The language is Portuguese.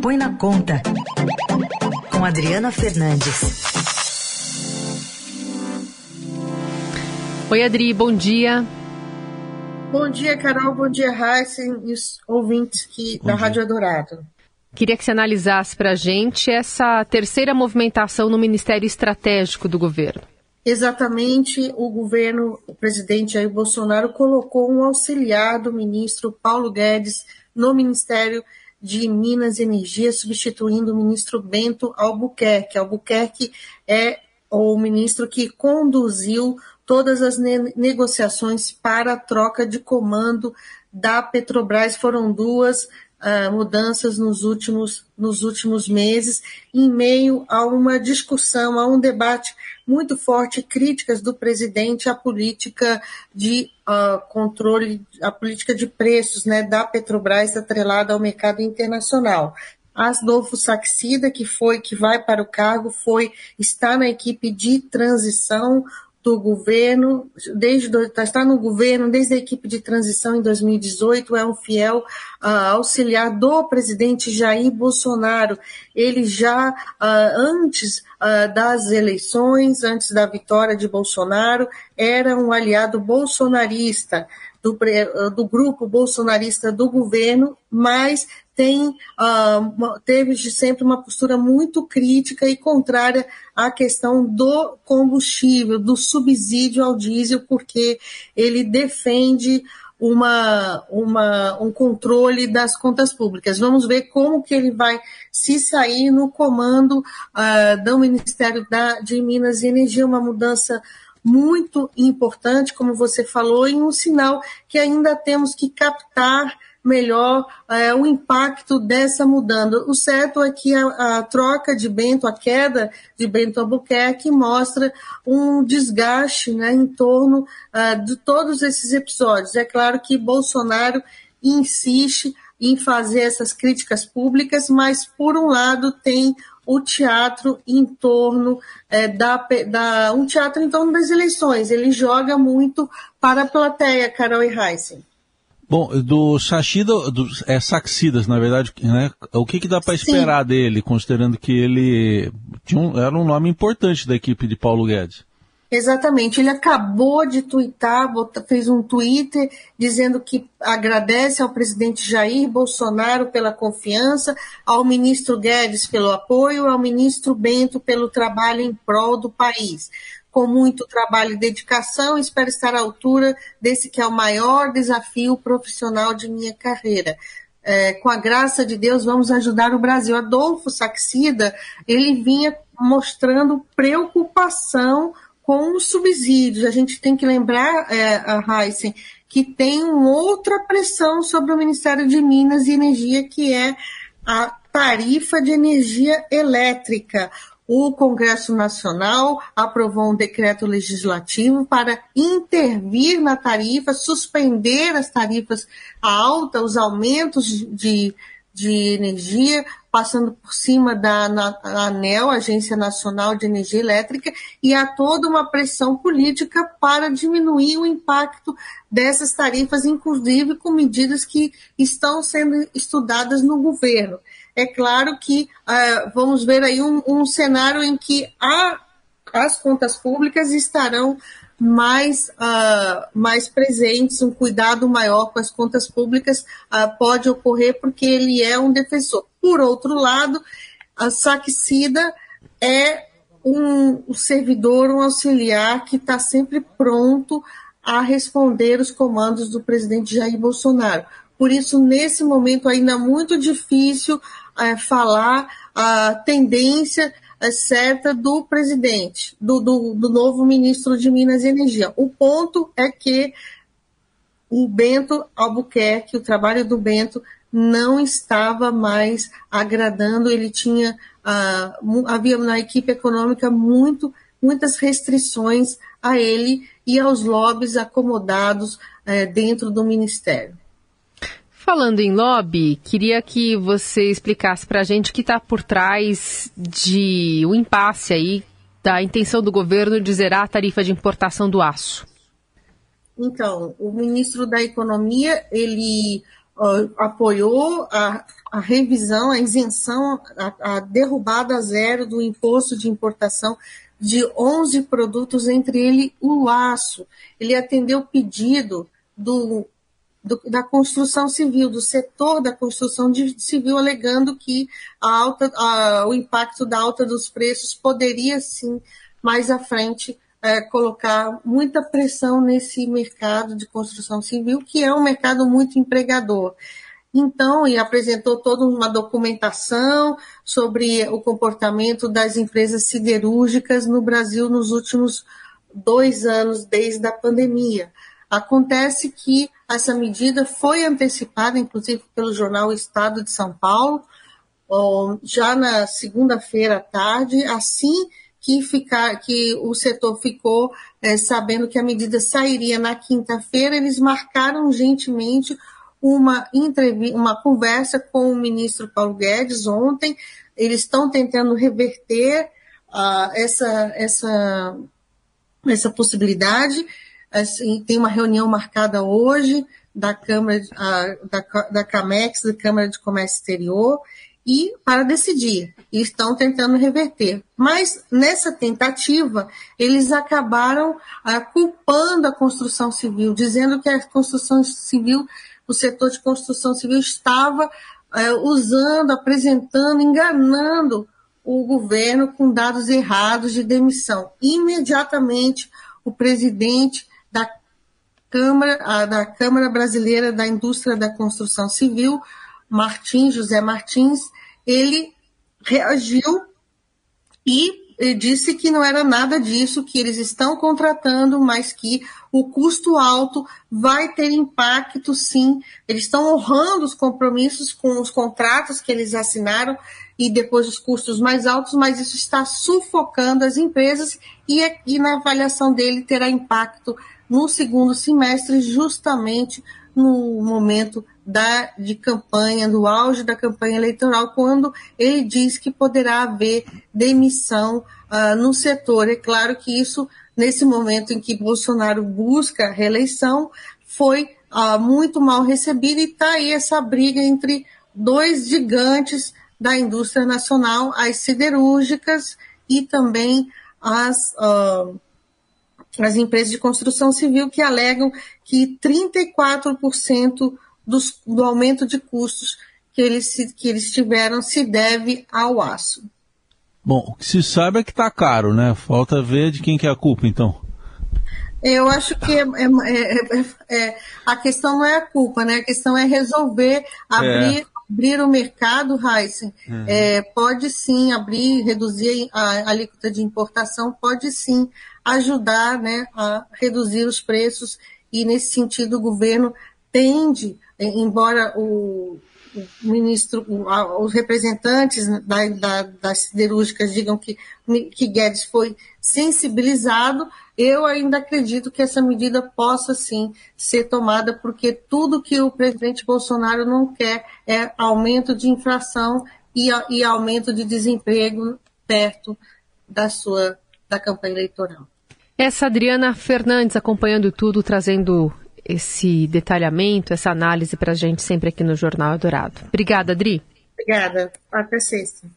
Põe na Conta, com Adriana Fernandes. Oi, Adri, bom dia. Bom dia, Carol. Bom dia, Heisen e os ouvintes que, da Rádio Dourado. Queria que você analisasse para a gente essa terceira movimentação no Ministério Estratégico do governo. Exatamente, o governo, o presidente Jair Bolsonaro colocou um auxiliar do ministro Paulo Guedes no Ministério de Minas e Energia, substituindo o ministro Bento Albuquerque. Albuquerque é o ministro que conduziu todas as ne negociações para a troca de comando da Petrobras. Foram duas uh, mudanças nos últimos, nos últimos meses, em meio a uma discussão, a um debate muito forte, críticas do presidente à política de uh, controle, à política de preços né, da Petrobras atrelada ao mercado internacional. Asdolfo Saxida, que foi, que vai para o cargo, foi, está na equipe de transição, do governo, desde está no governo desde a equipe de transição em 2018, é um fiel uh, auxiliar do presidente Jair Bolsonaro. Ele já uh, antes uh, das eleições, antes da vitória de Bolsonaro, era um aliado bolsonarista do, do grupo bolsonarista do governo, mas tem, uh, teve sempre uma postura muito crítica e contrária à questão do combustível, do subsídio ao diesel, porque ele defende uma, uma, um controle das contas públicas. Vamos ver como que ele vai se sair no comando uh, do Ministério da, de Minas e Energia, uma mudança muito importante, como você falou, e um sinal que ainda temos que captar melhor é, o impacto dessa mudança. O certo é que a, a, troca de Bento, a queda de Bento Albuquerque mostra um desgaste né, em torno uh, de todos esses episódios. É claro que Bolsonaro insiste em fazer essas críticas públicas, mas por um lado tem o teatro em torno é, da, da, um teatro em torno das eleições. Ele joga muito para a plateia, Carol e Heisen. Bom, do Sashida, do, é Saxidas, na verdade, né? O que, que dá para esperar dele, considerando que ele um, era um nome importante da equipe de Paulo Guedes? Exatamente, ele acabou de twittar, fez um Twitter dizendo que agradece ao presidente Jair Bolsonaro pela confiança, ao ministro Guedes pelo apoio, ao ministro Bento pelo trabalho em prol do país. Com muito trabalho e dedicação, espero estar à altura desse que é o maior desafio profissional de minha carreira. É, com a graça de Deus, vamos ajudar o Brasil. Adolfo Saxida, ele vinha mostrando preocupação com os subsídios. A gente tem que lembrar, é, a Heisen, que tem outra pressão sobre o Ministério de Minas e Energia, que é a tarifa de energia elétrica. O Congresso Nacional aprovou um decreto legislativo para intervir na tarifa, suspender as tarifas altas, os aumentos de, de energia, passando por cima da ANEL, Agência Nacional de Energia Elétrica, e há toda uma pressão política para diminuir o impacto dessas tarifas, inclusive com medidas que estão sendo estudadas no governo. É claro que uh, vamos ver aí um, um cenário em que a, as contas públicas estarão mais, uh, mais presentes, um cuidado maior com as contas públicas uh, pode ocorrer porque ele é um defensor. Por outro lado, a Saxida é um, um servidor, um auxiliar que está sempre pronto a responder os comandos do presidente Jair Bolsonaro. Por isso, nesse momento ainda muito difícil é, falar a tendência certa do presidente, do, do, do novo ministro de Minas e Energia. O ponto é que o Bento Albuquerque, o trabalho do Bento, não estava mais agradando, ele tinha, uh, havia na equipe econômica muito, muitas restrições a ele e aos lobbies acomodados uh, dentro do ministério. Falando em lobby, queria que você explicasse para a gente o que está por trás de um impasse aí da intenção do governo de zerar a tarifa de importação do aço. Então, o ministro da Economia ele uh, apoiou a, a revisão, a isenção, a, a derrubada zero do imposto de importação de 11 produtos, entre ele o aço. Ele atendeu o pedido do, do, da construção civil, do setor da construção civil, alegando que a alta, a, o impacto da alta dos preços poderia sim, mais à frente, é, colocar muita pressão nesse mercado de construção civil, que é um mercado muito empregador. Então, e apresentou toda uma documentação sobre o comportamento das empresas siderúrgicas no Brasil nos últimos dois anos, desde a pandemia. Acontece que essa medida foi antecipada, inclusive, pelo jornal Estado de São Paulo, já na segunda-feira à tarde, assim que, ficar, que o setor ficou é, sabendo que a medida sairia na quinta-feira, eles marcaram gentilmente uma, uma conversa com o ministro Paulo Guedes ontem. Eles estão tentando reverter uh, essa, essa, essa possibilidade. Assim, tem uma reunião marcada hoje da Câmara, da, da CAMEX, da Câmara de Comércio Exterior, e para decidir. E estão tentando reverter. Mas nessa tentativa, eles acabaram uh, culpando a construção civil, dizendo que a construção civil o setor de construção civil estava é, usando, apresentando, enganando o governo com dados errados de demissão. Imediatamente, o presidente Câmara, da Câmara Brasileira da Indústria da Construção Civil, Martins, José Martins, ele reagiu e disse que não era nada disso, que eles estão contratando, mas que o custo alto vai ter impacto sim. Eles estão honrando os compromissos com os contratos que eles assinaram e depois os custos mais altos, mas isso está sufocando as empresas e, e na avaliação dele terá impacto no segundo semestre, justamente no momento da, de campanha, do auge da campanha eleitoral, quando ele diz que poderá haver demissão uh, no setor. É claro que isso, nesse momento em que Bolsonaro busca a reeleição, foi uh, muito mal recebido e está aí essa briga entre dois gigantes da indústria nacional, as siderúrgicas e também as. Uh, as empresas de construção civil que alegam que 34% dos, do aumento de custos que eles, que eles tiveram se deve ao aço. Bom, o que se sabe é que está caro, né? Falta ver de quem que é a culpa, então. Eu acho que é, é, é, é a questão não é a culpa, né? A questão é resolver abrir, abrir o mercado, Heisen. Uhum. pode sim abrir, reduzir a alíquota de importação, pode sim ajudar né, a reduzir os preços e, nesse sentido, o governo tende, embora o, ministro, os representantes da, da, das siderúrgicas digam que, que Guedes foi sensibilizado, eu ainda acredito que essa medida possa sim ser tomada, porque tudo que o presidente Bolsonaro não quer é aumento de inflação e, e aumento de desemprego perto da sua da campanha eleitoral. Essa Adriana Fernandes acompanhando tudo, trazendo esse detalhamento, essa análise para a gente sempre aqui no Jornal Dourado. Obrigada, Adri. Obrigada. Até sexta.